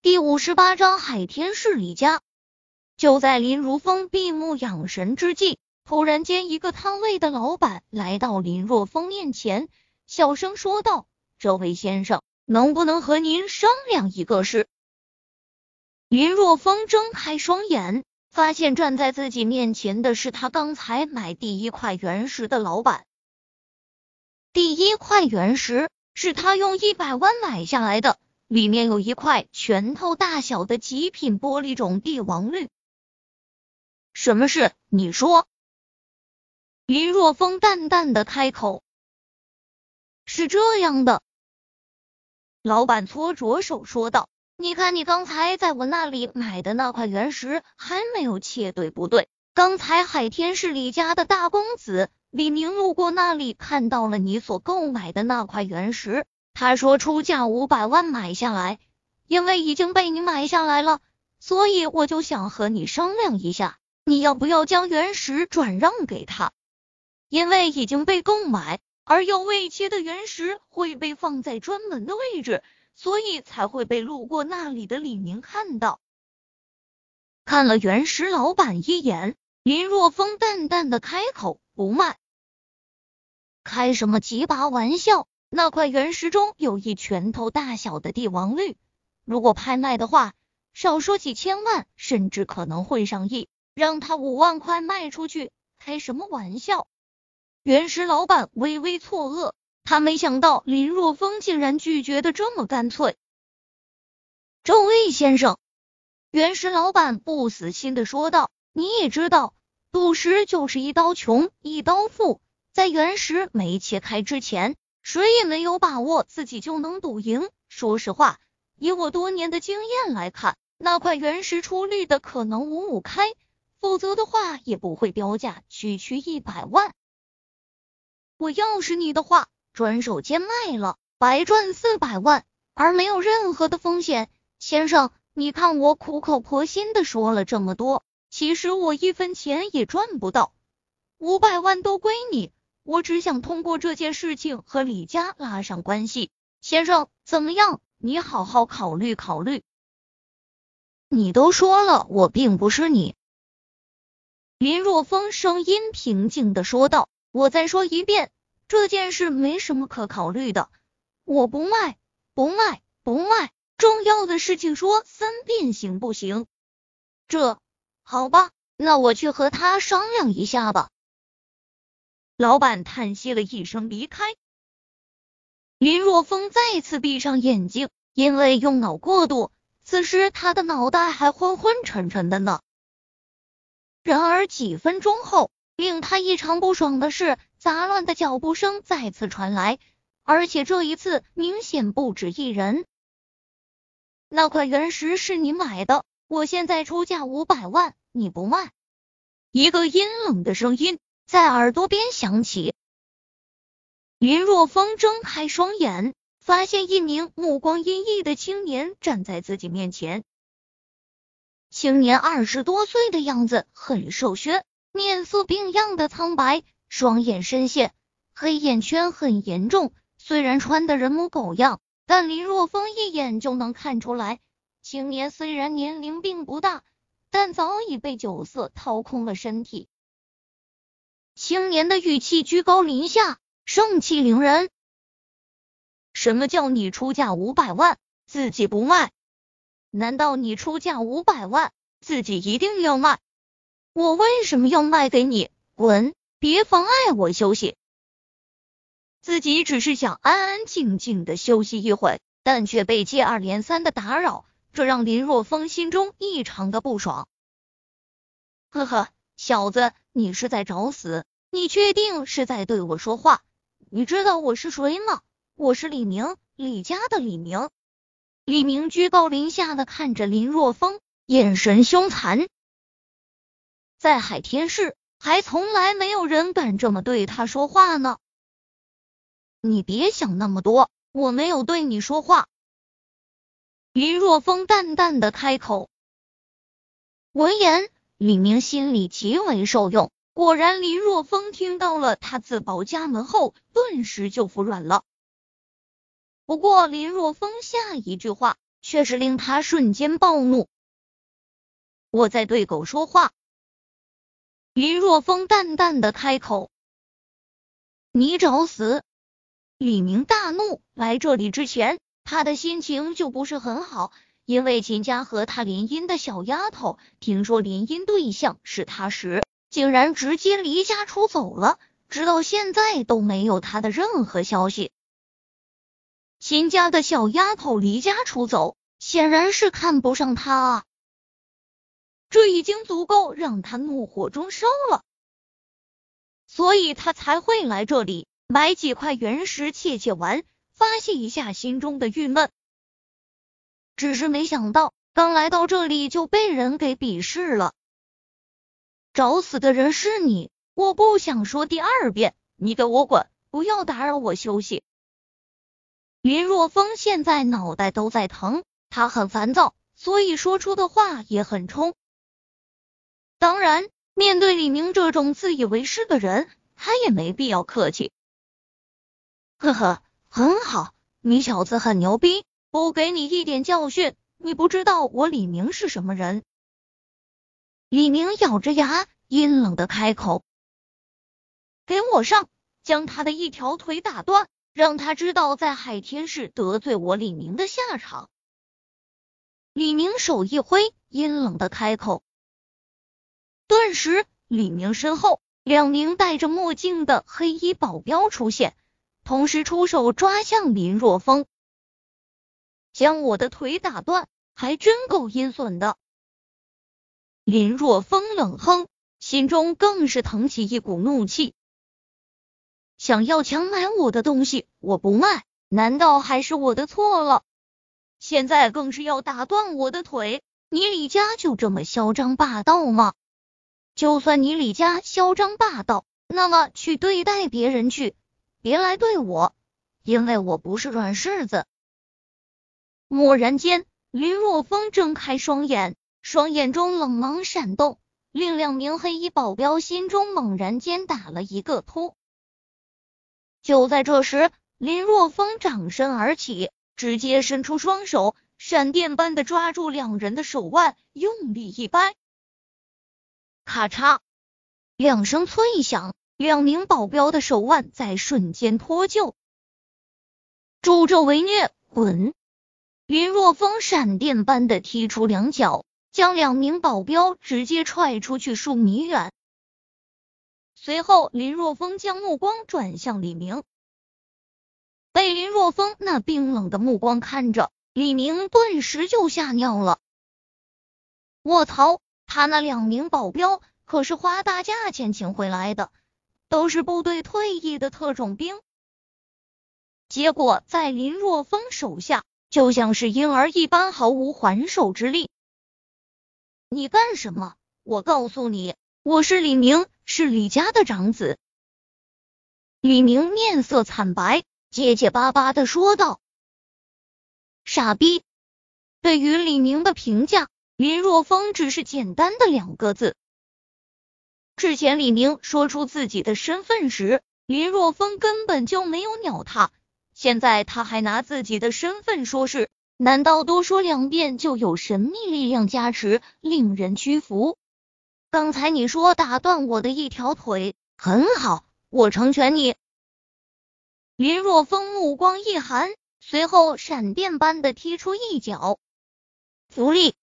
第五十八章海天市李家。就在林如风闭目养神之际，突然间，一个摊位的老板来到林若风面前，小声说道：“这位先生，能不能和您商量一个事？”林若风睁开双眼，发现站在自己面前的是他刚才买第一块原石的老板。第一块原石是他用一百万买下来的，里面有一块拳头大小的极品玻璃种帝王绿。什么事？你说。林若风淡淡的开口：“是这样的。”老板搓着手说道：“你看，你刚才在我那里买的那块原石还没有切，对不对？刚才海天市李家的大公子李明路过那里，看到了你所购买的那块原石，他说出价五百万买下来，因为已经被你买下来了，所以我就想和你商量一下。”你要不要将原石转让给他？因为已经被购买，而又未切的原石会被放在专门的位置，所以才会被路过那里的李明看到。看了原石老板一眼，林若风淡淡的开口：“不卖。”开什么几把玩笑？那块原石中有一拳头大小的帝王绿，如果拍卖的话，少说几千万，甚至可能会上亿。让他五万块卖出去，开什么玩笑？原石老板微微错愕，他没想到林若风竟然拒绝的这么干脆。这位先生，原石老板不死心的说道：“你也知道，赌石就是一刀穷一刀富，在原石没切开之前，谁也没有把握自己就能赌赢。说实话，以我多年的经验来看，那块原石出绿的可能五五开。”否则的话，也不会标价区区一百万。我要是你的话，转手间卖了，白赚四百万，而没有任何的风险。先生，你看我苦口婆心的说了这么多，其实我一分钱也赚不到，五百万都归你。我只想通过这件事情和李家拉上关系。先生，怎么样？你好好考虑考虑。你都说了，我并不是你。林若风声音平静的说道：“我再说一遍，这件事没什么可考虑的，我不卖，不卖，不卖。重要的事情说三遍行不行？这好吧，那我去和他商量一下吧。”老板叹息了一声，离开。林若风再次闭上眼睛，因为用脑过度，此时他的脑袋还昏昏沉沉的呢。然而几分钟后，令他异常不爽的是，杂乱的脚步声再次传来，而且这一次明显不止一人。那块原石是你买的，我现在出价五百万，你不卖？一个阴冷的声音在耳朵边响起。林若风睁开双眼，发现一名目光阴翳的青年站在自己面前。青年二十多岁的样子，很瘦削，面色病样的苍白，双眼深陷，黑眼圈很严重。虽然穿的人模狗样，但林若风一眼就能看出来，青年虽然年龄并不大，但早已被酒色掏空了身体。青年的语气居高临下，盛气凌人。什么叫你出价五百万，自己不卖？难道你出价五百万，自己一定要卖？我为什么要卖给你？滚！别妨碍我休息。自己只是想安安静静的休息一会，但却被接二连三的打扰，这让林若风心中异常的不爽。呵呵，小子，你是在找死？你确定是在对我说话？你知道我是谁吗？我是李明，李家的李明。李明居高临下的看着林若风，眼神凶残。在海天市，还从来没有人敢这么对他说话呢。你别想那么多，我没有对你说话。林若风淡淡的开口。闻言，李明心里极为受用。果然，林若风听到了他自报家门后，顿时就服软了。不过，林若风下一句话却是令他瞬间暴怒。我在对狗说话。林若风淡淡的开口：“你找死！”李明大怒，来这里之前，他的心情就不是很好，因为秦家和他联姻的小丫头听说联姻对象是他时，竟然直接离家出走了，直到现在都没有他的任何消息。秦家的小丫头离家出走，显然是看不上他啊！这已经足够让他怒火中烧了，所以他才会来这里买几块原石切切玩，发泄一下心中的郁闷。只是没想到，刚来到这里就被人给鄙视了。找死的人是你，我不想说第二遍，你给我滚，不要打扰我休息。林若风现在脑袋都在疼，他很烦躁，所以说出的话也很冲。当然，面对李明这种自以为是的人，他也没必要客气。呵呵，很好，你小子很牛逼，不给你一点教训，你不知道我李明是什么人。李明咬着牙，阴冷的开口：“给我上，将他的一条腿打断。”让他知道在海天市得罪我李明的下场。李明手一挥，阴冷的开口。顿时，李明身后两名戴着墨镜的黑衣保镖出现，同时出手抓向林若风，将我的腿打断，还真够阴损的。林若风冷哼，心中更是腾起一股怒气。想要强买我的东西，我不卖，难道还是我的错了？现在更是要打断我的腿，你李家就这么嚣张霸道吗？就算你李家嚣张霸道，那么去对待别人去，别来对我，因为我不是软柿子。蓦然间，林若风睁开双眼，双眼中冷芒闪动，令两名黑衣保镖心中猛然间打了一个突。就在这时，林若风掌身而起，直接伸出双手，闪电般的抓住两人的手腕，用力一掰，咔嚓两声脆响，两名保镖的手腕在瞬间脱臼。助纣为虐，滚！林若风闪电般的踢出两脚，将两名保镖直接踹出去数米远。随后，林若风将目光转向李明，被林若风那冰冷的目光看着，李明顿时就吓尿了。卧槽，他那两名保镖可是花大价钱请回来的，都是部队退役的特种兵，结果在林若风手下就像是婴儿一般，毫无还手之力。你干什么？我告诉你，我是李明。是李家的长子，李明面色惨白，结结巴巴的说道：“傻逼！”对于李明的评价，林若风只是简单的两个字。之前李明说出自己的身份时，林若风根本就没有鸟他，现在他还拿自己的身份说事，难道多说两遍就有神秘力量加持，令人屈服？刚才你说打断我的一条腿，很好，我成全你。林若风目光一寒，随后闪电般的踢出一脚，福利。